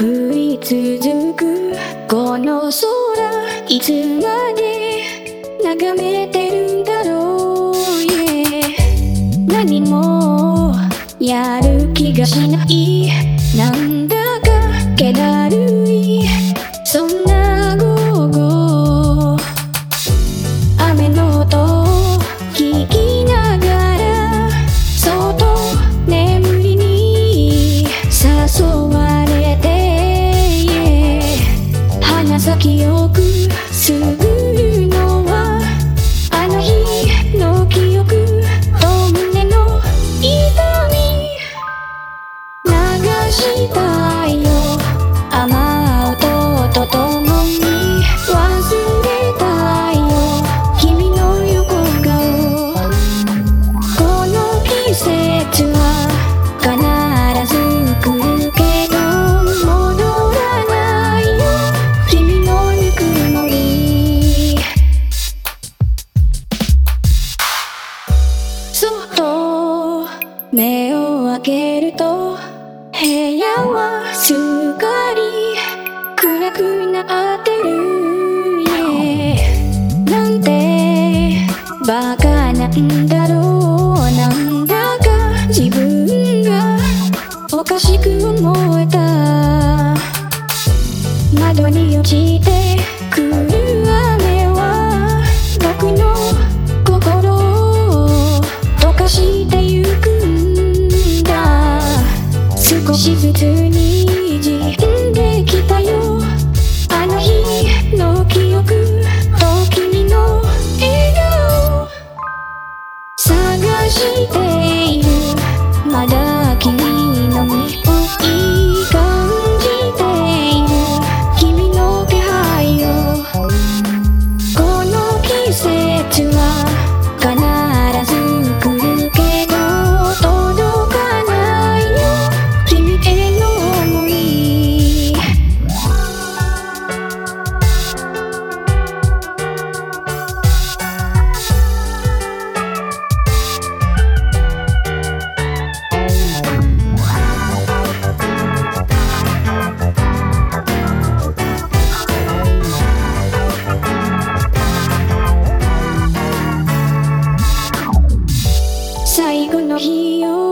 降り続くこの空いつまで眺めてるんだろう、yeah、何もやる気がしない。なんだか気だるい。そんな午後雨の音を聞きながらそっと眠りに誘わしたいよ。雨音とともに忘れたいよ。君の横顔。この季節は必ず来るけど戻らないよ。君のぬくもり。そっと目を開けるとなってる、yeah なんてバカなんだろうなんだか自分がおかしく思えた窓に落ちてくる雨は僕の心を溶かしてゆくんだ。少しずつに Rio.